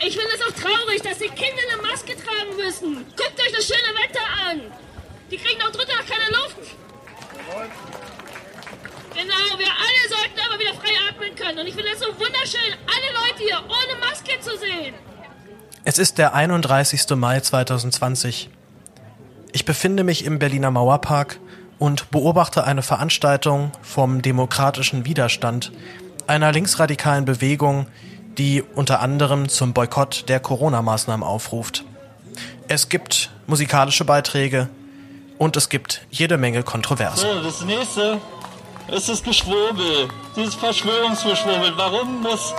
Ich finde es auch traurig, dass die Kinder eine Maske tragen müssen. Guckt euch das schöne Wetter an. Die kriegen auch drunter keine Luft. Genau, wir alle sollten aber wieder frei atmen können. Und ich finde es so wunderschön, alle Leute hier ohne Maske zu sehen. Es ist der 31. Mai 2020. Ich befinde mich im Berliner Mauerpark und beobachte eine Veranstaltung vom demokratischen Widerstand, einer linksradikalen Bewegung, die unter anderem zum Boykott der Corona-Maßnahmen aufruft. Es gibt musikalische Beiträge und es gibt jede Menge Kontroverse. So, das nächste ist das Geschwurbel, dieses Verschwörungsgeschwurbel. Warum muss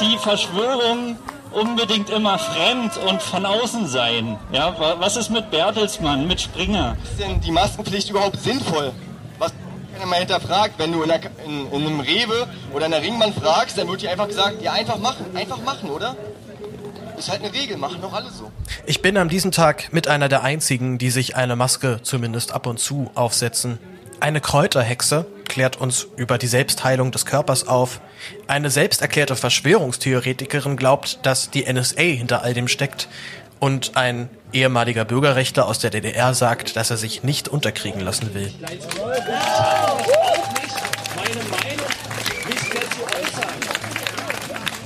die Verschwörung unbedingt immer fremd und von außen sein? Ja, was ist mit Bertelsmann, mit Springer? Ist denn die Maskenpflicht überhaupt sinnvoll? Keiner mal hinterfragt, wenn du in, einer, in, in einem Rewe oder in einer Ringbahn fragst, dann wird dir einfach gesagt, ja einfach machen, einfach machen, oder? Ist halt eine Regel, machen doch alle so. Ich bin an diesem Tag mit einer der einzigen, die sich eine Maske zumindest ab und zu aufsetzen. Eine Kräuterhexe klärt uns über die Selbstheilung des Körpers auf. Eine selbsterklärte Verschwörungstheoretikerin glaubt, dass die NSA hinter all dem steckt. Und ein ehemaliger Bürgerrechtler aus der DDR sagt, dass er sich nicht unterkriegen lassen will.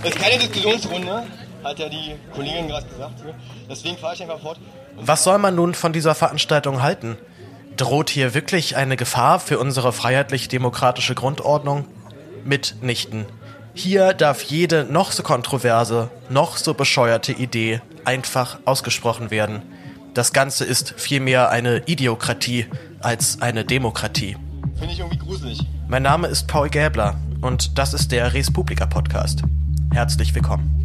Das ist keine Diskussionsrunde, hat ja die Kollegin gerade gesagt. Deswegen fahre ich einfach fort. Was soll man nun von dieser Veranstaltung halten? Droht hier wirklich eine Gefahr für unsere freiheitlich-demokratische Grundordnung? Mitnichten. Hier darf jede noch so kontroverse, noch so bescheuerte Idee einfach ausgesprochen werden. Das Ganze ist vielmehr eine Idiokratie als eine Demokratie. Finde ich irgendwie gruselig. Mein Name ist Paul Gäbler und das ist der Res Publica Podcast. Herzlich willkommen.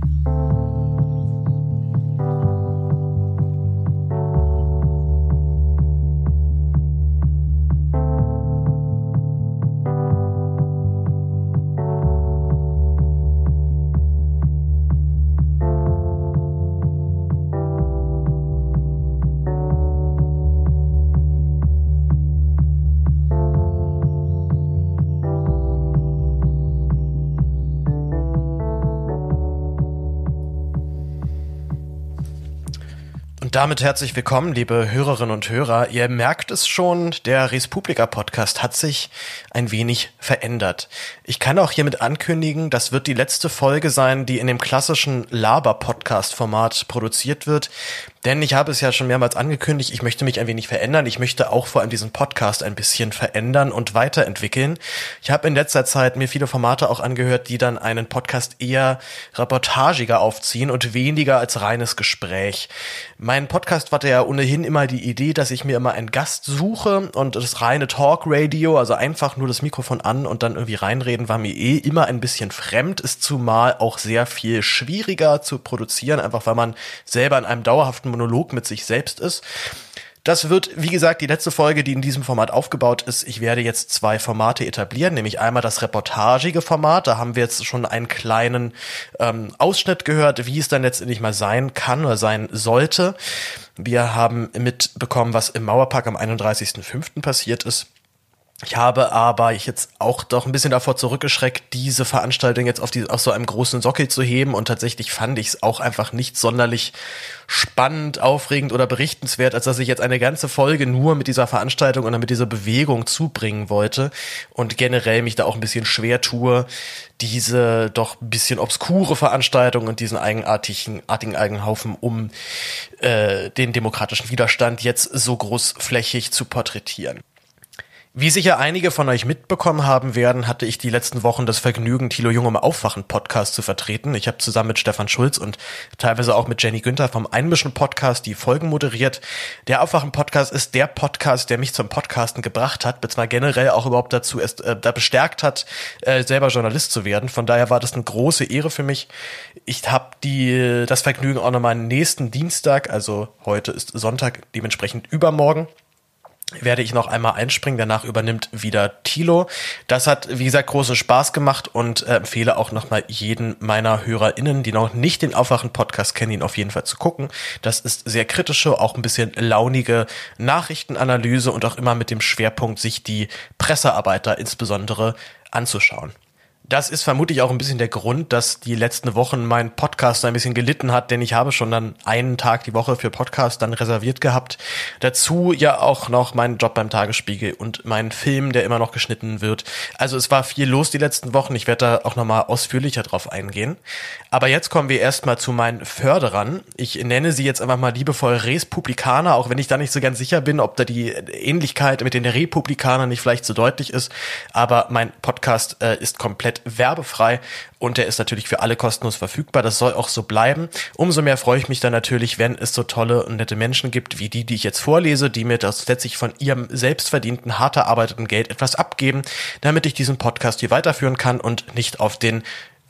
Damit herzlich willkommen, liebe Hörerinnen und Hörer. Ihr merkt es schon, der Respublika Podcast hat sich ein wenig verändert. Ich kann auch hiermit ankündigen, das wird die letzte Folge sein, die in dem klassischen Laber-Podcast-Format produziert wird. Denn ich habe es ja schon mehrmals angekündigt, ich möchte mich ein wenig verändern. Ich möchte auch vor allem diesen Podcast ein bisschen verändern und weiterentwickeln. Ich habe in letzter Zeit mir viele Formate auch angehört, die dann einen Podcast eher reportagiger aufziehen und weniger als reines Gespräch. Mein Podcast hatte ja ohnehin immer die Idee, dass ich mir immer einen Gast suche und das reine Talk-Radio, also einfach nur das Mikrofon an und dann irgendwie reinreden, war mir eh immer ein bisschen fremd, ist zumal auch sehr viel schwieriger zu produzieren, einfach weil man selber in einem dauerhaften Monolog mit sich selbst ist. Das wird, wie gesagt, die letzte Folge, die in diesem Format aufgebaut ist. Ich werde jetzt zwei Formate etablieren, nämlich einmal das reportagige Format. Da haben wir jetzt schon einen kleinen ähm, Ausschnitt gehört, wie es dann letztendlich mal sein kann oder sein sollte. Wir haben mitbekommen, was im Mauerpark am 31.05. passiert ist. Ich habe aber jetzt auch doch ein bisschen davor zurückgeschreckt, diese Veranstaltung jetzt auf, die, auf so einem großen Sockel zu heben und tatsächlich fand ich es auch einfach nicht sonderlich spannend, aufregend oder berichtenswert, als dass ich jetzt eine ganze Folge nur mit dieser Veranstaltung oder mit dieser Bewegung zubringen wollte und generell mich da auch ein bisschen schwer tue, diese doch ein bisschen obskure Veranstaltung und diesen eigenartigen artigen Eigenhaufen um äh, den demokratischen Widerstand jetzt so großflächig zu porträtieren. Wie sicher einige von euch mitbekommen haben werden, hatte ich die letzten Wochen das Vergnügen, Thilo Jung im Aufwachen-Podcast zu vertreten. Ich habe zusammen mit Stefan Schulz und teilweise auch mit Jenny Günther vom Einmischen-Podcast die Folgen moderiert. Der Aufwachen-Podcast ist der Podcast, der mich zum Podcasten gebracht hat, beziehungsweise generell auch überhaupt dazu erst äh, da bestärkt hat, äh, selber Journalist zu werden. Von daher war das eine große Ehre für mich. Ich habe die das Vergnügen auch nochmal nächsten Dienstag, also heute ist Sonntag, dementsprechend übermorgen werde ich noch einmal einspringen. Danach übernimmt wieder Tilo. Das hat, wie gesagt, großen Spaß gemacht und äh, empfehle auch nochmal jeden meiner HörerInnen, die noch nicht den Aufwachen-Podcast kennen, ihn auf jeden Fall zu gucken. Das ist sehr kritische, auch ein bisschen launige Nachrichtenanalyse und auch immer mit dem Schwerpunkt, sich die Pressearbeiter insbesondere anzuschauen. Das ist vermutlich auch ein bisschen der Grund, dass die letzten Wochen mein Podcast ein bisschen gelitten hat, denn ich habe schon dann einen Tag die Woche für Podcast dann reserviert gehabt. Dazu ja auch noch meinen Job beim Tagesspiegel und meinen Film, der immer noch geschnitten wird. Also es war viel los die letzten Wochen. Ich werde da auch nochmal ausführlicher drauf eingehen. Aber jetzt kommen wir erstmal zu meinen Förderern. Ich nenne sie jetzt einfach mal liebevoll Respublikaner, auch wenn ich da nicht so ganz sicher bin, ob da die Ähnlichkeit mit den Republikanern nicht vielleicht so deutlich ist. Aber mein Podcast äh, ist komplett komplett werbefrei und der ist natürlich für alle kostenlos verfügbar. Das soll auch so bleiben. Umso mehr freue ich mich dann natürlich, wenn es so tolle und nette Menschen gibt, wie die, die ich jetzt vorlese, die mir das letztlich von ihrem selbstverdienten, hart erarbeiteten Geld etwas abgeben, damit ich diesen Podcast hier weiterführen kann und nicht auf den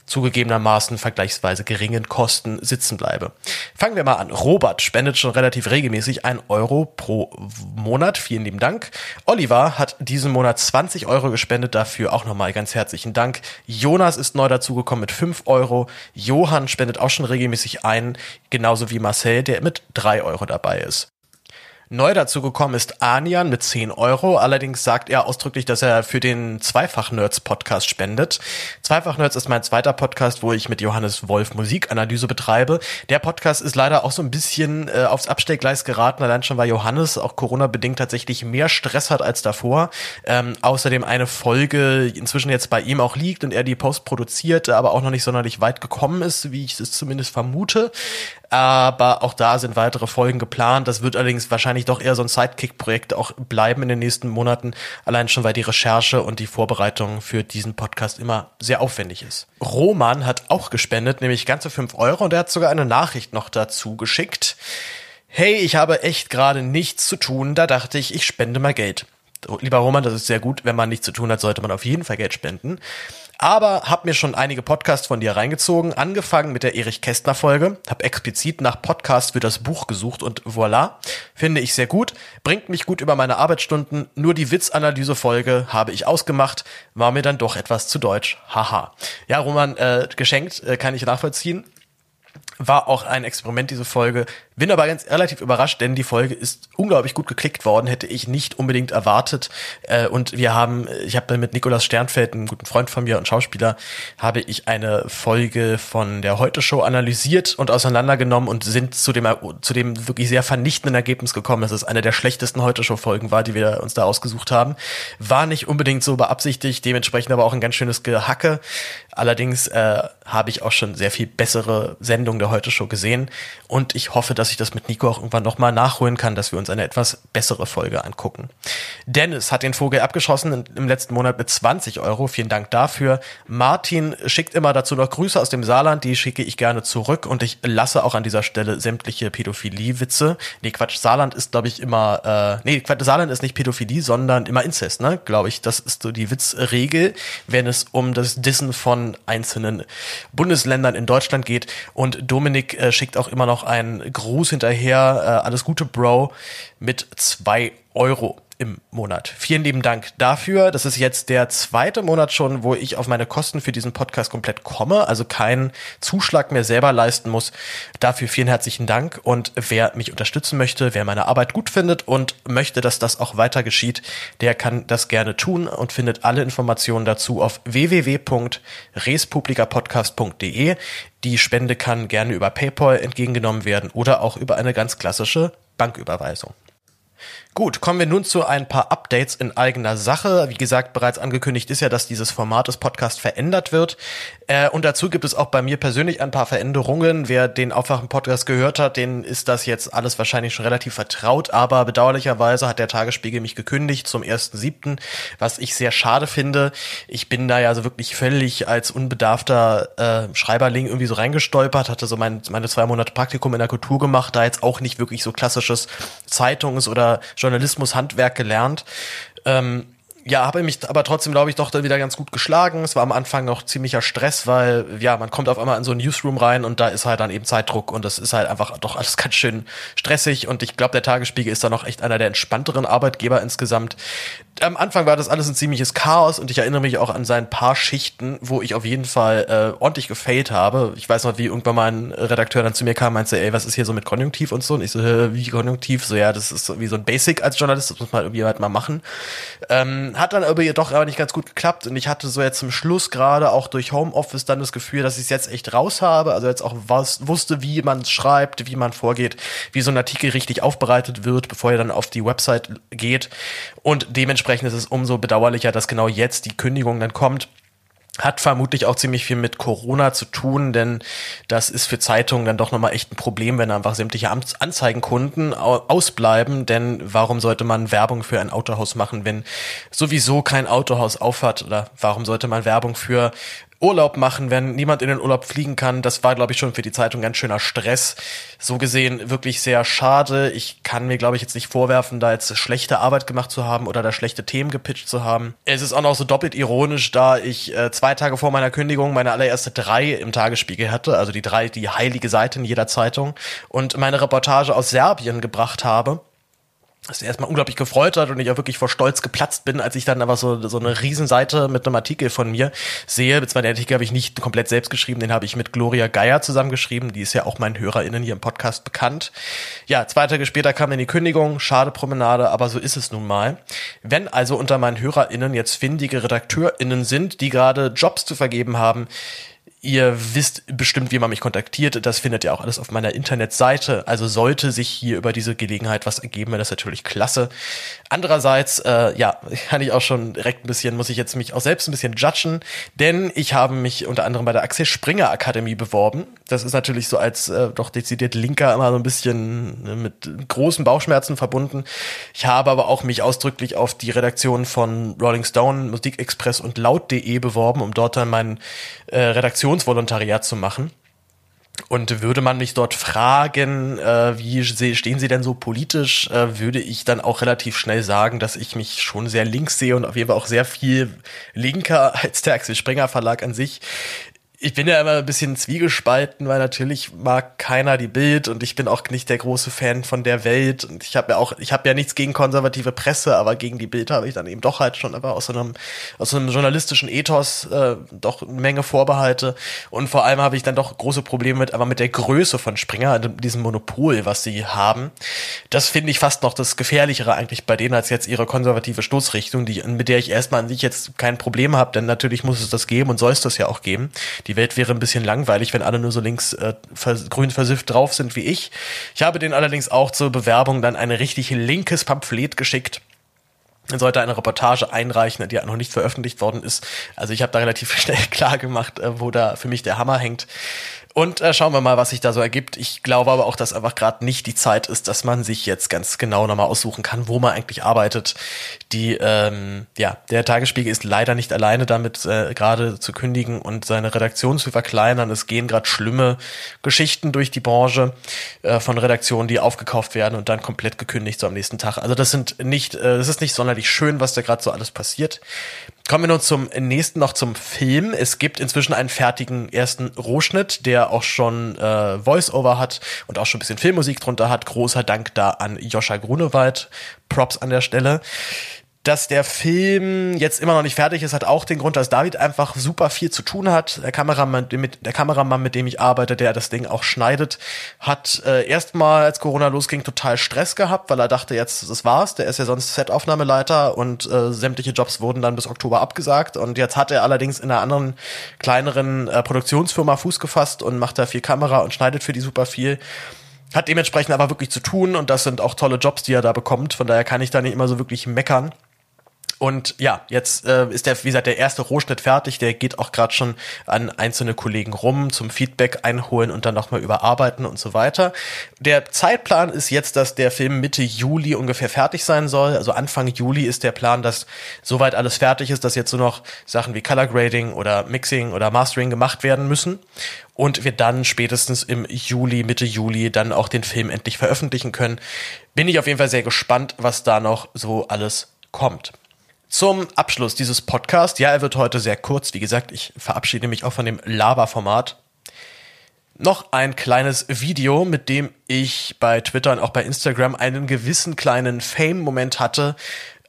zugegebenermaßen vergleichsweise geringen Kosten sitzen bleibe. Fangen wir mal an. Robert spendet schon relativ regelmäßig ein Euro pro Monat. Vielen lieben Dank. Oliver hat diesen Monat 20 Euro gespendet. Dafür auch nochmal ganz herzlichen Dank. Jonas ist neu dazugekommen mit 5 Euro. Johann spendet auch schon regelmäßig ein. Genauso wie Marcel, der mit 3 Euro dabei ist. Neu dazu gekommen ist Anian mit 10 Euro. Allerdings sagt er ausdrücklich, dass er für den Zweifach-Nerds-Podcast spendet. Zweifach-Nerds ist mein zweiter Podcast, wo ich mit Johannes Wolf Musikanalyse betreibe. Der Podcast ist leider auch so ein bisschen äh, aufs Abstellgleis geraten, allein schon weil Johannes auch Corona-bedingt tatsächlich mehr Stress hat als davor. Ähm, außerdem eine Folge inzwischen jetzt bei ihm auch liegt und er die Post produziert, aber auch noch nicht sonderlich weit gekommen ist, wie ich es zumindest vermute aber auch da sind weitere Folgen geplant. Das wird allerdings wahrscheinlich doch eher so ein Sidekick-Projekt auch bleiben in den nächsten Monaten, allein schon weil die Recherche und die Vorbereitung für diesen Podcast immer sehr aufwendig ist. Roman hat auch gespendet, nämlich ganze fünf Euro und er hat sogar eine Nachricht noch dazu geschickt. Hey, ich habe echt gerade nichts zu tun, da dachte ich, ich spende mal Geld. Lieber Roman, das ist sehr gut. Wenn man nichts zu tun hat, sollte man auf jeden Fall Geld spenden. Aber hab mir schon einige Podcasts von dir reingezogen, angefangen mit der Erich Kästner Folge, hab explizit nach Podcast für das Buch gesucht und voilà, finde ich sehr gut, bringt mich gut über meine Arbeitsstunden, nur die Witzanalyse Folge habe ich ausgemacht, war mir dann doch etwas zu deutsch, haha. Ja, Roman, äh, geschenkt, äh, kann ich nachvollziehen. War auch ein Experiment, diese Folge. Bin aber ganz relativ überrascht, denn die Folge ist unglaublich gut geklickt worden, hätte ich nicht unbedingt erwartet. Äh, und wir haben, ich habe mit Nikolaus Sternfeld, einem guten Freund von mir und Schauspieler, habe ich eine Folge von der Heute Show analysiert und auseinandergenommen und sind zu dem, zu dem wirklich sehr vernichtenden Ergebnis gekommen, dass es eine der schlechtesten Heute Show Folgen war, die wir uns da ausgesucht haben. War nicht unbedingt so beabsichtigt, dementsprechend aber auch ein ganz schönes Gehacke. Allerdings äh, habe ich auch schon sehr viel bessere Sendungen der Heute Show gesehen und ich hoffe, dass ich das mit Nico auch irgendwann nochmal nachholen kann, dass wir uns eine etwas bessere Folge angucken. Dennis hat den Vogel abgeschossen im letzten Monat mit 20 Euro. Vielen Dank dafür. Martin schickt immer dazu noch Grüße aus dem Saarland, die schicke ich gerne zurück und ich lasse auch an dieser Stelle sämtliche Pädophilie-Witze. Nee, Quatsch, Saarland ist, glaube ich, immer, äh, nee, Quatsch, Saarland ist nicht Pädophilie, sondern immer Inzest, ne? Glaube ich. Das ist so die Witzregel, wenn es um das Dissen von einzelnen Bundesländern in Deutschland geht. Und Dominik äh, schickt auch immer noch einen Gruß hinterher. Äh, alles Gute, Bro, mit zwei Euro im Monat. Vielen lieben Dank dafür. Das ist jetzt der zweite Monat schon, wo ich auf meine Kosten für diesen Podcast komplett komme, also keinen Zuschlag mehr selber leisten muss. Dafür vielen herzlichen Dank. Und wer mich unterstützen möchte, wer meine Arbeit gut findet und möchte, dass das auch weiter geschieht, der kann das gerne tun und findet alle Informationen dazu auf www.respublikapodcast.de. Die Spende kann gerne über PayPal entgegengenommen werden oder auch über eine ganz klassische Banküberweisung. Gut, kommen wir nun zu ein paar Updates in eigener Sache. Wie gesagt, bereits angekündigt ist ja, dass dieses Format des Podcasts verändert wird. Äh, und dazu gibt es auch bei mir persönlich ein paar Veränderungen. Wer den Aufwachen-Podcast gehört hat, den ist das jetzt alles wahrscheinlich schon relativ vertraut. Aber bedauerlicherweise hat der Tagesspiegel mich gekündigt zum 1.7., was ich sehr schade finde. Ich bin da ja so wirklich völlig als unbedarfter äh, Schreiberling irgendwie so reingestolpert, hatte so mein, meine zwei Monate Praktikum in der Kultur gemacht, da jetzt auch nicht wirklich so klassisches Zeitungs- oder Journalismus, Handwerk gelernt. Ähm, ja, habe mich aber trotzdem, glaube ich, doch dann wieder ganz gut geschlagen. Es war am Anfang noch ziemlicher Stress, weil ja, man kommt auf einmal in so ein Newsroom rein und da ist halt dann eben Zeitdruck und das ist halt einfach doch alles ganz schön stressig und ich glaube, der Tagesspiegel ist da noch echt einer der entspannteren Arbeitgeber insgesamt. Am Anfang war das alles ein ziemliches Chaos und ich erinnere mich auch an sein paar Schichten, wo ich auf jeden Fall äh, ordentlich gefailt habe. Ich weiß noch, wie irgendwann mal ein Redakteur dann zu mir kam und meinte, ey, was ist hier so mit Konjunktiv und so? Und ich so, wie Konjunktiv? So, ja, das ist wie so ein Basic als Journalist, das muss man irgendwie halt mal machen. Ähm, hat dann aber doch aber nicht ganz gut geklappt und ich hatte so jetzt zum Schluss gerade auch durch Homeoffice dann das Gefühl, dass ich es jetzt echt raus habe, also jetzt auch was, wusste, wie man es schreibt, wie man vorgeht, wie so ein Artikel richtig aufbereitet wird, bevor er dann auf die Website geht und dementsprechend ist es umso bedauerlicher, dass genau jetzt die Kündigung dann kommt. Hat vermutlich auch ziemlich viel mit Corona zu tun, denn das ist für Zeitungen dann doch nochmal echt ein Problem, wenn einfach sämtliche Anzeigenkunden ausbleiben. Denn warum sollte man Werbung für ein Autohaus machen, wenn sowieso kein Autohaus aufhat? Oder warum sollte man Werbung für Urlaub machen, wenn niemand in den Urlaub fliegen kann. Das war, glaube ich, schon für die Zeitung ganz schöner Stress. So gesehen wirklich sehr schade. Ich kann mir, glaube ich, jetzt nicht vorwerfen, da jetzt schlechte Arbeit gemacht zu haben oder da schlechte Themen gepitcht zu haben. Es ist auch noch so doppelt ironisch, da ich äh, zwei Tage vor meiner Kündigung meine allererste drei im Tagesspiegel hatte, also die drei, die heilige Seite in jeder Zeitung und meine Reportage aus Serbien gebracht habe das erstmal unglaublich gefreut hat und ich auch wirklich vor Stolz geplatzt bin, als ich dann aber so, so eine Riesenseite mit einem Artikel von mir sehe. Beziehungsweise den Artikel habe ich nicht komplett selbst geschrieben, den habe ich mit Gloria Geier zusammengeschrieben. Die ist ja auch meinen HörerInnen hier im Podcast bekannt. Ja, zwei Tage später kam dann die Kündigung. Schade Promenade, aber so ist es nun mal. Wenn also unter meinen HörerInnen jetzt findige RedakteurInnen sind, die gerade Jobs zu vergeben haben, Ihr wisst bestimmt, wie man mich kontaktiert. Das findet ihr auch alles auf meiner Internetseite. Also sollte sich hier über diese Gelegenheit was ergeben, wäre das natürlich klasse. Andererseits, äh, ja, kann ich auch schon direkt ein bisschen, muss ich jetzt mich auch selbst ein bisschen judgen, denn ich habe mich unter anderem bei der Axel Springer Akademie beworben. Das ist natürlich so als äh, doch dezidiert Linker immer so ein bisschen ne, mit großen Bauchschmerzen verbunden. Ich habe aber auch mich ausdrücklich auf die Redaktion von Rolling Stone, Musikexpress und Laut.de beworben, um dort dann mein äh, Redaktion Migrationsvolontariat zu machen. Und würde man mich dort fragen, äh, wie stehen Sie denn so politisch, äh, würde ich dann auch relativ schnell sagen, dass ich mich schon sehr links sehe und auf jeden Fall auch sehr viel linker als der Axel Springer Verlag an sich ich bin ja immer ein bisschen zwiegespalten, weil natürlich mag keiner die Bild und ich bin auch nicht der große Fan von der Welt und ich habe ja auch, ich habe ja nichts gegen konservative Presse, aber gegen die Bild habe ich dann eben doch halt schon aber aus so einem, aus so einem journalistischen Ethos äh, doch eine Menge Vorbehalte und vor allem habe ich dann doch große Probleme mit, aber mit der Größe von Springer, diesem Monopol, was sie haben. Das finde ich fast noch das Gefährlichere eigentlich bei denen als jetzt ihre konservative Stoßrichtung, die, mit der ich erstmal an sich jetzt kein Problem habe, denn natürlich muss es das geben und soll es das ja auch geben. Die Welt wäre ein bisschen langweilig, wenn alle nur so links äh, vers grün versifft drauf sind wie ich. Ich habe denen allerdings auch zur Bewerbung dann ein richtig linkes Pamphlet geschickt. Dann sollte eine Reportage einreichen, die noch nicht veröffentlicht worden ist. Also ich habe da relativ schnell klar gemacht, äh, wo da für mich der Hammer hängt. Und äh, schauen wir mal, was sich da so ergibt. Ich glaube aber auch, dass einfach gerade nicht die Zeit ist, dass man sich jetzt ganz genau nochmal aussuchen kann, wo man eigentlich arbeitet. Die, ähm, ja, der Tagesspiegel ist leider nicht alleine damit, äh, gerade zu kündigen und seine Redaktion zu verkleinern. Es gehen gerade schlimme Geschichten durch die Branche äh, von Redaktionen, die aufgekauft werden und dann komplett gekündigt so am nächsten Tag. Also das sind nicht, äh, das ist nicht sonderlich schön, was da gerade so alles passiert. Kommen wir nun zum nächsten noch zum Film. Es gibt inzwischen einen fertigen ersten Rohschnitt, der auch schon äh, Voice-Over hat und auch schon ein bisschen Filmmusik drunter hat. Großer Dank da an Joscha Grunewald. Props an der Stelle dass der Film jetzt immer noch nicht fertig ist, hat auch den Grund, dass David einfach super viel zu tun hat. Der Kameramann, mit, der Kameramann, mit dem ich arbeite, der das Ding auch schneidet, hat äh, erstmal, als Corona losging, total Stress gehabt, weil er dachte, jetzt das war's. Der ist ja sonst Set-Aufnahmeleiter und äh, sämtliche Jobs wurden dann bis Oktober abgesagt. Und jetzt hat er allerdings in einer anderen kleineren äh, Produktionsfirma Fuß gefasst und macht da viel Kamera und schneidet für die super viel hat dementsprechend aber wirklich zu tun und das sind auch tolle Jobs, die er da bekommt. Von daher kann ich da nicht immer so wirklich meckern. Und ja, jetzt äh, ist der, wie gesagt, der erste Rohschnitt fertig. Der geht auch gerade schon an einzelne Kollegen rum zum Feedback einholen und dann nochmal überarbeiten und so weiter. Der Zeitplan ist jetzt, dass der Film Mitte Juli ungefähr fertig sein soll. Also Anfang Juli ist der Plan, dass soweit alles fertig ist, dass jetzt nur noch Sachen wie Color Grading oder Mixing oder Mastering gemacht werden müssen. Und wir dann spätestens im Juli, Mitte Juli dann auch den Film endlich veröffentlichen können. Bin ich auf jeden Fall sehr gespannt, was da noch so alles kommt. Zum Abschluss dieses Podcasts, ja, er wird heute sehr kurz, wie gesagt, ich verabschiede mich auch von dem Lava-Format. Noch ein kleines Video, mit dem ich bei Twitter und auch bei Instagram einen gewissen kleinen Fame-Moment hatte,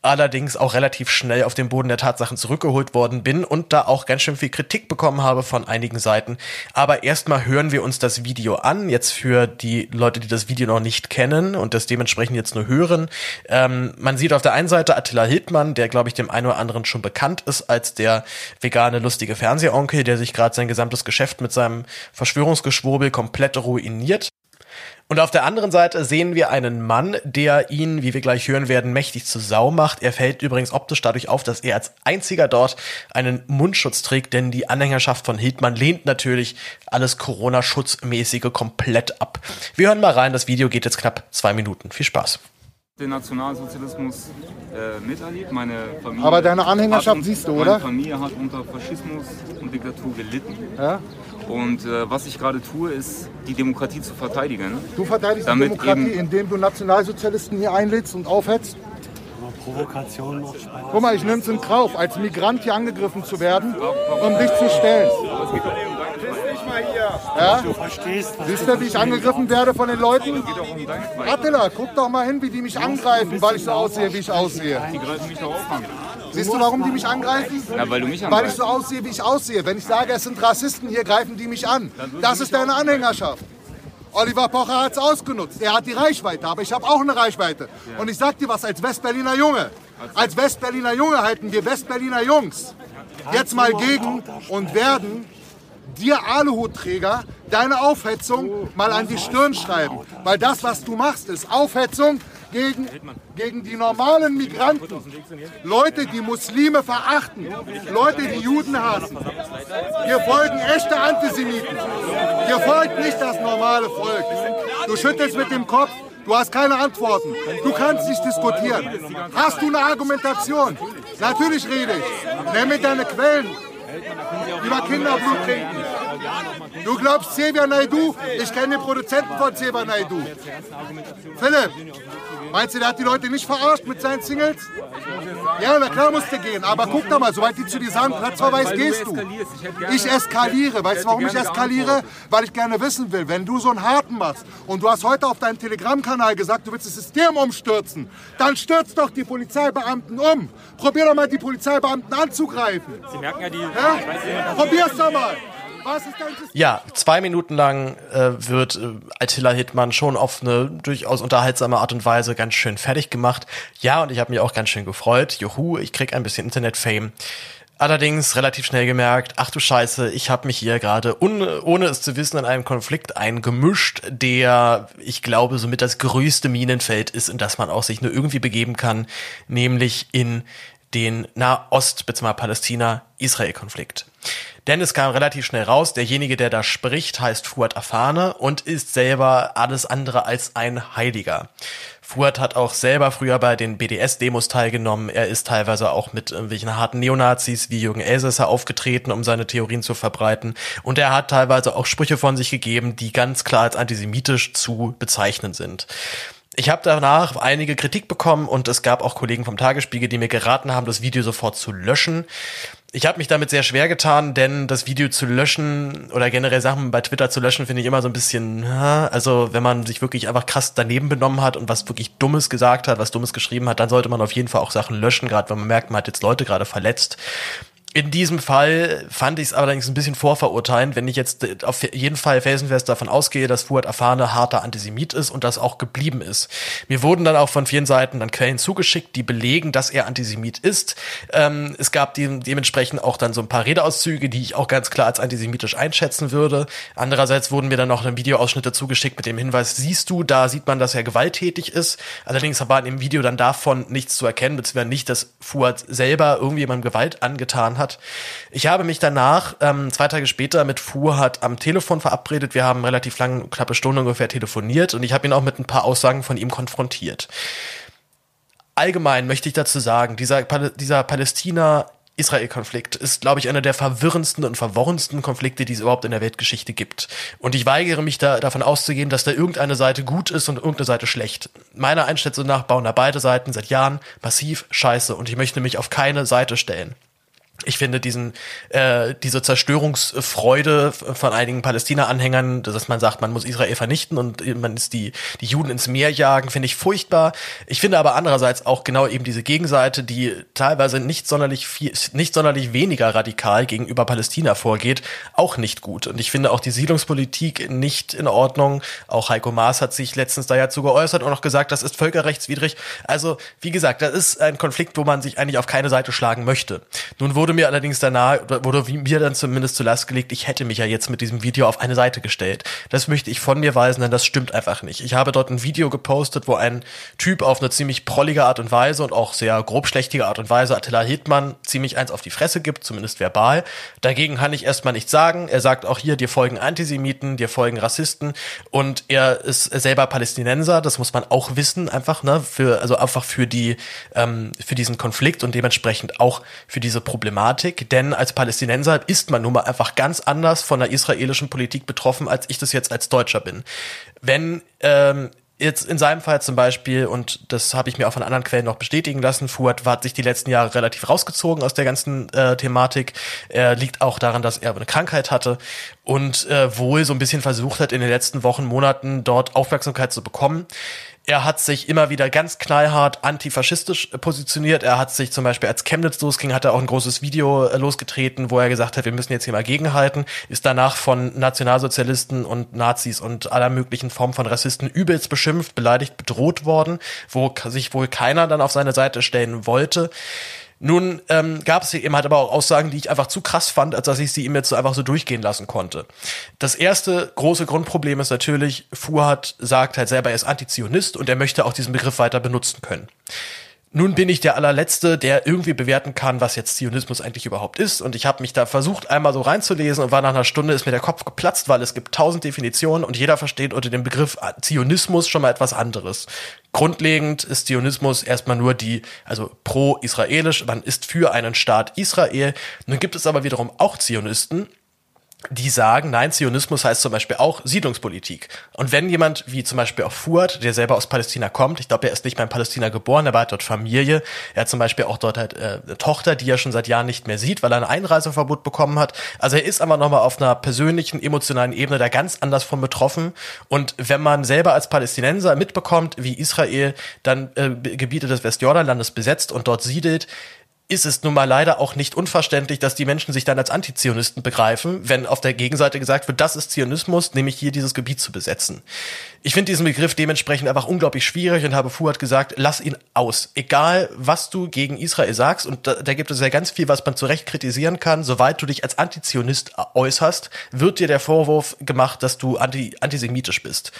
allerdings auch relativ schnell auf den Boden der Tatsachen zurückgeholt worden bin und da auch ganz schön viel Kritik bekommen habe von einigen Seiten. Aber erstmal hören wir uns das Video an, jetzt für die Leute, die das Video noch nicht kennen und das dementsprechend jetzt nur hören. Ähm, man sieht auf der einen Seite Attila Hildmann, der glaube ich dem einen oder anderen schon bekannt ist als der vegane lustige Fernsehonkel, der sich gerade sein gesamtes Geschäft mit seinem Verschwörungsgeschwurbel komplett ruiniert. Und auf der anderen Seite sehen wir einen Mann, der ihn, wie wir gleich hören werden, mächtig zu Sau macht. Er fällt übrigens optisch dadurch auf, dass er als einziger dort einen Mundschutz trägt, denn die Anhängerschaft von Hildmann lehnt natürlich alles Corona-Schutzmäßige komplett ab. Wir hören mal rein, das Video geht jetzt knapp zwei Minuten. Viel Spaß den Nationalsozialismus äh, miterlebt. Meine Familie Aber deine Anhängerschaft siehst du, oder? Meine Familie hat unter Faschismus und Diktatur gelitten. Ja? Und äh, was ich gerade tue, ist, die Demokratie zu verteidigen. Du verteidigst die Demokratie, indem du Nationalsozialisten hier einlädst und aufhetzt? Provokation noch Spaß. Guck mal, ich nehme es in Kauf, als Migrant hier angegriffen zu werden, um dich zu stellen. Ja? Du verstehst, Siehst du, wie ich angegriffen werde von den Leuten? Attila, guck doch mal hin, wie die mich angreifen, weil ich so aussehe, wie ich aussehe. Die greifen mich doch auch an. Siehst du, warum die mich angreifen? Ja, weil du mich angreifst. Weil ich so aussehe, wie ich aussehe. Wenn ich sage, es sind Rassisten hier, greifen die mich an. Das ist deine Anhängerschaft. Oliver Pocher hat es ausgenutzt. Er hat die Reichweite, aber ich habe auch eine Reichweite. Und ich sag dir was, als Westberliner Junge, als Westberliner Junge halten wir Westberliner Jungs jetzt mal gegen und werden dir Aluhutträger deine Aufhetzung mal an die Stirn schreiben. Weil das, was du machst, ist Aufhetzung gegen, gegen die normalen Migranten. Leute, die Muslime verachten. Leute, die Juden hassen. Hier folgen echte Antisemiten. Hier folgt nicht das normale Volk. Du schüttelst mit dem Kopf. Du hast keine Antworten. Du kannst nicht diskutieren. Hast du eine Argumentation? Natürlich rede ich. Nenn mir deine Quellen. Über Kinderblut trinken. Du glaubst Xavier Naidu? Ich kenne den Produzenten von Xavier Naidu. Philipp, meinst du, der hat die Leute nicht verarscht mit seinen Singles? Ja, na klar musst du gehen. Aber guck doch mal, sobald die zu dir sagen, Platzverweis, gehst du. Ich eskaliere. Weißt du, warum ich eskaliere? Weil ich gerne wissen will, wenn du so einen Harten machst und du hast heute auf deinem Telegram-Kanal gesagt, du willst das System umstürzen, dann stürz doch die Polizeibeamten um. Probier doch mal, die Polizeibeamten anzugreifen. Sie merken ja die... Ja? Probier's doch mal. Ja, zwei Minuten lang äh, wird äh, Attila Hittmann schon auf eine durchaus unterhaltsame Art und Weise ganz schön fertig gemacht. Ja, und ich habe mich auch ganz schön gefreut. Juhu, ich krieg ein bisschen Internet-Fame. Allerdings relativ schnell gemerkt, ach du Scheiße, ich habe mich hier gerade, ohne es zu wissen, in einem Konflikt eingemischt, der, ich glaube, somit das größte Minenfeld ist, in das man auch sich nur irgendwie begeben kann, nämlich in den Nahost- bzw. Palästina-Israel-Konflikt. Denn es kam relativ schnell raus, derjenige, der da spricht, heißt Fuad Afane und ist selber alles andere als ein Heiliger. Fuad hat auch selber früher bei den BDS-Demos teilgenommen. Er ist teilweise auch mit irgendwelchen harten Neonazis wie Jürgen Elsässer aufgetreten, um seine Theorien zu verbreiten. Und er hat teilweise auch Sprüche von sich gegeben, die ganz klar als antisemitisch zu bezeichnen sind. Ich habe danach einige Kritik bekommen und es gab auch Kollegen vom Tagesspiegel, die mir geraten haben, das Video sofort zu löschen. Ich habe mich damit sehr schwer getan, denn das Video zu löschen oder generell Sachen bei Twitter zu löschen, finde ich immer so ein bisschen, also wenn man sich wirklich einfach krass daneben benommen hat und was wirklich Dummes gesagt hat, was Dummes geschrieben hat, dann sollte man auf jeden Fall auch Sachen löschen, gerade wenn man merkt, man hat jetzt Leute gerade verletzt. In diesem Fall fand ich es allerdings ein bisschen vorverurteilend, wenn ich jetzt auf jeden Fall felsenfest davon ausgehe, dass Fuad Afane harter Antisemit ist und das auch geblieben ist. Mir wurden dann auch von vielen Seiten dann Quellen zugeschickt, die belegen, dass er Antisemit ist. Ähm, es gab de dementsprechend auch dann so ein paar Redeauszüge, die ich auch ganz klar als antisemitisch einschätzen würde. Andererseits wurden mir dann noch Videoausschnitte zugeschickt mit dem Hinweis, siehst du, da sieht man, dass er gewalttätig ist. Allerdings war in dem Video dann davon nichts zu erkennen, beziehungsweise nicht, dass Fuad selber irgendjemandem Gewalt angetan hat hat. Ich habe mich danach, ähm, zwei Tage später, mit Fuhrhat am Telefon verabredet. Wir haben relativ lang, knappe Stunde ungefähr telefoniert und ich habe ihn auch mit ein paar Aussagen von ihm konfrontiert. Allgemein möchte ich dazu sagen, dieser, dieser Palästina Israel-Konflikt ist, glaube ich, einer der verwirrendsten und verworrensten Konflikte, die es überhaupt in der Weltgeschichte gibt. Und ich weigere mich da davon auszugehen, dass da irgendeine Seite gut ist und irgendeine Seite schlecht. Meiner Einschätzung nach bauen da beide Seiten seit Jahren massiv Scheiße und ich möchte mich auf keine Seite stellen. Ich finde diesen äh, diese Zerstörungsfreude von einigen Palästina-Anhängern, dass man sagt, man muss Israel vernichten und man ist die die Juden ins Meer jagen, finde ich furchtbar. Ich finde aber andererseits auch genau eben diese Gegenseite, die teilweise nicht sonderlich viel, nicht sonderlich weniger radikal gegenüber Palästina vorgeht, auch nicht gut. Und ich finde auch die Siedlungspolitik nicht in Ordnung. Auch Heiko Maas hat sich letztens da ja zu geäußert und auch gesagt, das ist völkerrechtswidrig. Also wie gesagt, das ist ein Konflikt, wo man sich eigentlich auf keine Seite schlagen möchte. Nun wurde mir allerdings danach, wurde mir dann zumindest zu Last gelegt, ich hätte mich ja jetzt mit diesem Video auf eine Seite gestellt. Das möchte ich von mir weisen, denn das stimmt einfach nicht. Ich habe dort ein Video gepostet, wo ein Typ auf eine ziemlich prollige Art und Weise und auch sehr grobschlächtige Art und Weise Attila Hildmann ziemlich eins auf die Fresse gibt, zumindest verbal. Dagegen kann ich erstmal nichts sagen. Er sagt auch hier, dir folgen Antisemiten, dir folgen Rassisten und er ist selber Palästinenser, das muss man auch wissen, einfach, ne, für, also einfach für die, ähm, für diesen Konflikt und dementsprechend auch für diese Problematik Problematik, denn als Palästinenser ist man nun mal einfach ganz anders von der israelischen Politik betroffen, als ich das jetzt als Deutscher bin. Wenn ähm, jetzt in seinem Fall zum Beispiel, und das habe ich mir auch von anderen Quellen noch bestätigen lassen, Fuad hat sich die letzten Jahre relativ rausgezogen aus der ganzen äh, Thematik. Er liegt auch daran, dass er eine Krankheit hatte und äh, wohl so ein bisschen versucht hat, in den letzten Wochen, Monaten dort Aufmerksamkeit zu bekommen. Er hat sich immer wieder ganz knallhart antifaschistisch positioniert. Er hat sich zum Beispiel, als Chemnitz losging, hat er auch ein großes Video äh, losgetreten, wo er gesagt hat, wir müssen jetzt hier mal gegenhalten. Ist danach von Nationalsozialisten und Nazis und aller möglichen Formen von Rassisten übelst beschimpft, beleidigt, bedroht worden, wo sich wohl keiner dann auf seine Seite stellen wollte. Nun ähm, gab es eben halt aber auch Aussagen, die ich einfach zu krass fand, als dass ich sie ihm jetzt einfach so durchgehen lassen konnte. Das erste große Grundproblem ist natürlich, Fuad sagt halt selber, er ist Antizionist und er möchte auch diesen Begriff weiter benutzen können. Nun bin ich der allerletzte, der irgendwie bewerten kann, was jetzt Zionismus eigentlich überhaupt ist. Und ich habe mich da versucht, einmal so reinzulesen und war nach einer Stunde ist mir der Kopf geplatzt, weil es gibt tausend Definitionen und jeder versteht unter dem Begriff Zionismus schon mal etwas anderes. Grundlegend ist Zionismus erstmal nur die, also pro-israelisch, man ist für einen Staat Israel. Nun gibt es aber wiederum auch Zionisten, die sagen, nein, Zionismus heißt zum Beispiel auch Siedlungspolitik. Und wenn jemand, wie zum Beispiel auch Fuad, der selber aus Palästina kommt, ich glaube, er ist nicht mehr in Palästina geboren, aber hat dort Familie, er hat zum Beispiel auch dort halt äh, eine Tochter, die er schon seit Jahren nicht mehr sieht, weil er ein Einreiseverbot bekommen hat. Also er ist aber nochmal auf einer persönlichen, emotionalen Ebene da ganz anders von betroffen. Und wenn man selber als Palästinenser mitbekommt, wie Israel dann äh, Gebiete des Westjordanlandes besetzt und dort siedelt, ist es nun mal leider auch nicht unverständlich, dass die Menschen sich dann als Antizionisten begreifen, wenn auf der Gegenseite gesagt wird, das ist Zionismus, nämlich hier dieses Gebiet zu besetzen. Ich finde diesen Begriff dementsprechend einfach unglaublich schwierig und habe Fuad gesagt, lass ihn aus. Egal, was du gegen Israel sagst, und da, da gibt es ja ganz viel, was man zu Recht kritisieren kann, soweit du dich als Antizionist äußerst, wird dir der Vorwurf gemacht, dass du anti, antisemitisch bist.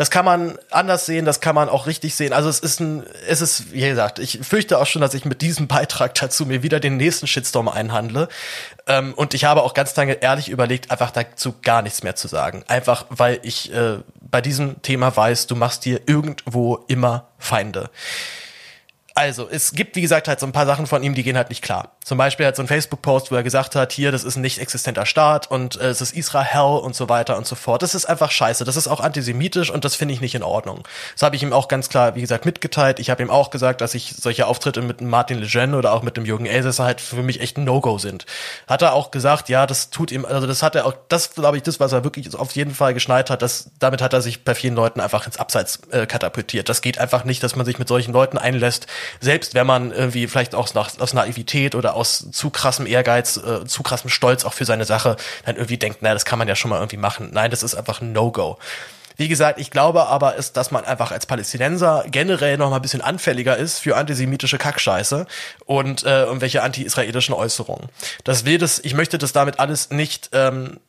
Das kann man anders sehen, das kann man auch richtig sehen. Also es ist ein, es ist, wie gesagt, ich fürchte auch schon, dass ich mit diesem Beitrag dazu mir wieder den nächsten Shitstorm einhandle. Ähm, und ich habe auch ganz lange ehrlich überlegt, einfach dazu gar nichts mehr zu sagen. Einfach, weil ich äh, bei diesem Thema weiß, du machst dir irgendwo immer Feinde. Also, es gibt, wie gesagt, halt so ein paar Sachen von ihm, die gehen halt nicht klar. Zum Beispiel hat so ein Facebook-Post, wo er gesagt hat, hier, das ist ein nicht existenter Staat und äh, es ist Israel und so weiter und so fort. Das ist einfach scheiße. Das ist auch antisemitisch und das finde ich nicht in Ordnung. Das habe ich ihm auch ganz klar, wie gesagt, mitgeteilt. Ich habe ihm auch gesagt, dass ich solche Auftritte mit Martin Lejeune oder auch mit dem Jürgen Elsässer halt für mich echt ein No-Go sind. Hat er auch gesagt, ja, das tut ihm, also das hat er auch, das glaube ich, das, was er wirklich auf jeden Fall geschneit hat, das, damit hat er sich bei vielen Leuten einfach ins Abseits äh, katapultiert. Das geht einfach nicht, dass man sich mit solchen Leuten einlässt, selbst wenn man irgendwie vielleicht auch aus, aus Naivität oder aus zu krassem Ehrgeiz, äh, zu krassem Stolz auch für seine Sache dann irgendwie denkt, naja, das kann man ja schon mal irgendwie machen. Nein, das ist einfach ein No-Go. Wie gesagt, ich glaube aber, ist, dass man einfach als Palästinenser generell noch mal ein bisschen anfälliger ist für antisemitische Kackscheiße und äh, irgendwelche anti-israelischen Äußerungen. Das will das, ich möchte das damit alles nicht ähm,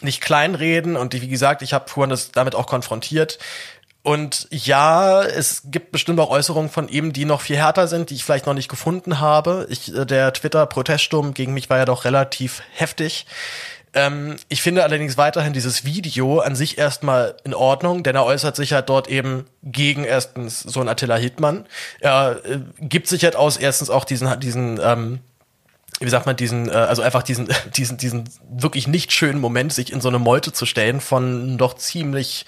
nicht kleinreden und wie gesagt, ich habe vorhin das damit auch konfrontiert. Und ja, es gibt bestimmt auch Äußerungen von ihm, die noch viel härter sind, die ich vielleicht noch nicht gefunden habe. Ich, äh, der Twitter-Proteststurm gegen mich war ja doch relativ heftig. Ähm, ich finde allerdings weiterhin dieses Video an sich erstmal in Ordnung, denn er äußert sich halt dort eben gegen erstens so ein Attila Hildmann. Er äh, gibt sich halt aus erstens auch diesen, diesen ähm, wie sagt man, diesen, äh, also einfach diesen, diesen, diesen wirklich nicht schönen Moment, sich in so eine Meute zu stellen von doch ziemlich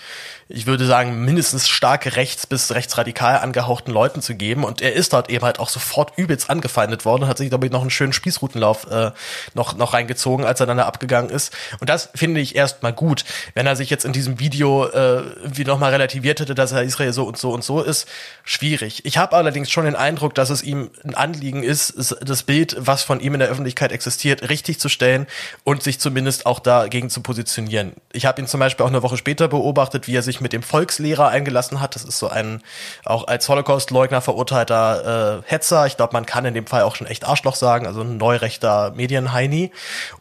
ich würde sagen, mindestens stark rechts bis rechtsradikal angehauchten Leuten zu geben. Und er ist dort eben halt auch sofort übelst angefeindet worden, hat sich, glaube ich, noch einen schönen Spießrutenlauf äh, noch, noch reingezogen, als er dann da abgegangen ist. Und das finde ich erstmal gut. Wenn er sich jetzt in diesem Video äh, wie nochmal relativiert hätte, dass er Israel so und so und so ist, schwierig. Ich habe allerdings schon den Eindruck, dass es ihm ein Anliegen ist, das Bild, was von ihm in der Öffentlichkeit existiert, richtig zu stellen und sich zumindest auch dagegen zu positionieren. Ich habe ihn zum Beispiel auch eine Woche später beobachtet, wie er sich mit dem Volkslehrer eingelassen hat. Das ist so ein auch als Holocaust-Leugner verurteilter äh, Hetzer. Ich glaube, man kann in dem Fall auch schon echt Arschloch sagen, also ein neurechter Medienheini.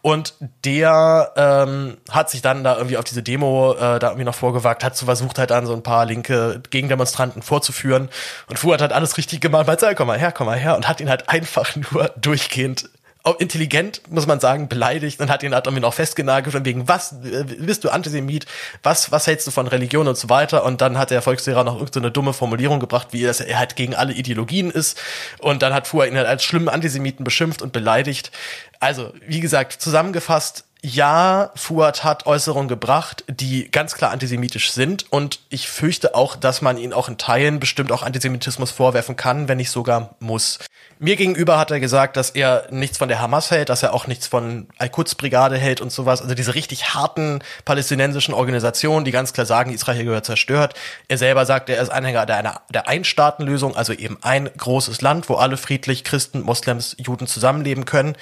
Und der ähm, hat sich dann da irgendwie auf diese Demo äh, da irgendwie noch vorgewagt, hat so versucht halt dann so ein paar linke Gegendemonstranten vorzuführen. Und Fuhr hat halt alles richtig gemacht, meinte, komm mal her, komm mal her und hat ihn halt einfach nur durchgehend intelligent, muss man sagen, beleidigt und hat ihn halt irgendwie noch festgenagelt von wegen, was, äh, bist du Antisemit, was, was hältst du von Religion und so weiter und dann hat der Volkslehrer noch irgendeine so dumme Formulierung gebracht, wie dass er halt gegen alle Ideologien ist und dann hat Fuhr ihn halt als schlimmen Antisemiten beschimpft und beleidigt. Also, wie gesagt, zusammengefasst, ja, Fuad hat Äußerungen gebracht, die ganz klar antisemitisch sind und ich fürchte auch, dass man ihn auch in Teilen bestimmt auch Antisemitismus vorwerfen kann, wenn nicht sogar muss. Mir gegenüber hat er gesagt, dass er nichts von der Hamas hält, dass er auch nichts von Al-Quds-Brigade hält und sowas. Also diese richtig harten palästinensischen Organisationen, die ganz klar sagen, Israel gehört zerstört. Er selber sagt, er ist Anhänger der, der Einstaatenlösung, also eben ein großes Land, wo alle friedlich Christen, Moslems, Juden zusammenleben können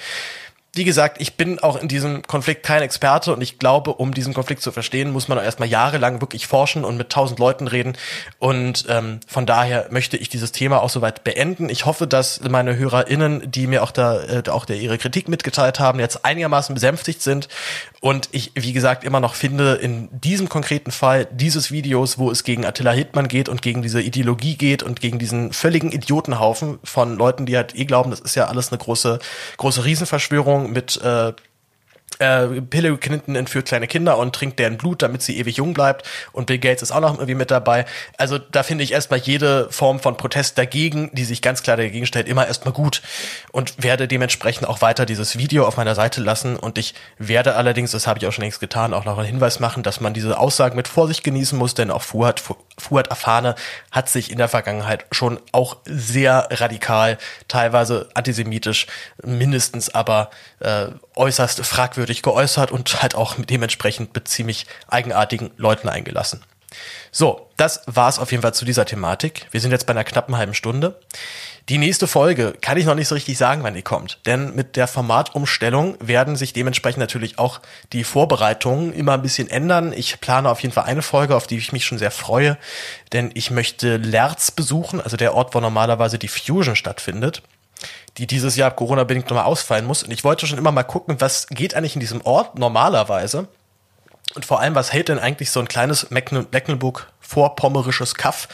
wie gesagt, ich bin auch in diesem Konflikt kein Experte und ich glaube, um diesen Konflikt zu verstehen, muss man erstmal jahrelang wirklich forschen und mit tausend Leuten reden. Und ähm, von daher möchte ich dieses Thema auch soweit beenden. Ich hoffe, dass meine HörerInnen, die mir auch da äh, auch der ihre Kritik mitgeteilt haben, jetzt einigermaßen besänftigt sind. Und ich, wie gesagt, immer noch finde, in diesem konkreten Fall dieses Videos, wo es gegen Attila Hildmann geht und gegen diese Ideologie geht und gegen diesen völligen Idiotenhaufen von Leuten, die halt eh glauben, das ist ja alles eine große, große Riesenverschwörung mit äh, äh, Hillary Clinton entführt kleine Kinder und trinkt deren Blut, damit sie ewig jung bleibt. Und Bill Gates ist auch noch irgendwie mit dabei. Also da finde ich erstmal jede Form von Protest dagegen, die sich ganz klar dagegen stellt, immer erstmal gut. Und werde dementsprechend auch weiter dieses Video auf meiner Seite lassen. Und ich werde allerdings, das habe ich auch schon längst getan, auch noch einen Hinweis machen, dass man diese Aussagen mit Vorsicht genießen muss, denn auch Fuad, Fuad Afane hat sich in der Vergangenheit schon auch sehr radikal, teilweise antisemitisch, mindestens aber äh, äußerst fragwürdig geäußert und halt auch dementsprechend mit ziemlich eigenartigen Leuten eingelassen. So, das war's auf jeden Fall zu dieser Thematik. Wir sind jetzt bei einer knappen halben Stunde. Die nächste Folge kann ich noch nicht so richtig sagen, wann die kommt. Denn mit der Formatumstellung werden sich dementsprechend natürlich auch die Vorbereitungen immer ein bisschen ändern. Ich plane auf jeden Fall eine Folge, auf die ich mich schon sehr freue. Denn ich möchte Lerz besuchen, also der Ort, wo normalerweise die Fusion stattfindet die dieses Jahr Corona-bedingt nochmal ausfallen muss. Und ich wollte schon immer mal gucken, was geht eigentlich in diesem Ort normalerweise. Und vor allem, was hält denn eigentlich so ein kleines Mecklenburg-Vorpommerisches Kaff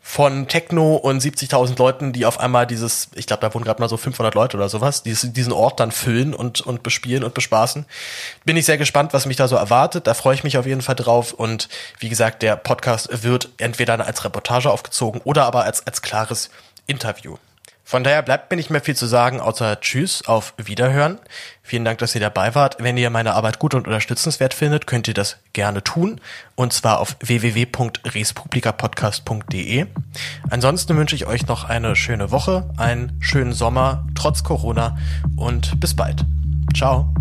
von Techno und 70.000 Leuten, die auf einmal dieses, ich glaube, da wohnen gerade mal so 500 Leute oder sowas, dieses, diesen Ort dann füllen und, und bespielen und bespaßen. Bin ich sehr gespannt, was mich da so erwartet. Da freue ich mich auf jeden Fall drauf. Und wie gesagt, der Podcast wird entweder als Reportage aufgezogen oder aber als, als klares Interview. Von daher bleibt mir nicht mehr viel zu sagen, außer Tschüss, auf Wiederhören. Vielen Dank, dass ihr dabei wart. Wenn ihr meine Arbeit gut und unterstützenswert findet, könnt ihr das gerne tun. Und zwar auf www.respublikapodcast.de. Ansonsten wünsche ich euch noch eine schöne Woche, einen schönen Sommer, trotz Corona und bis bald. Ciao.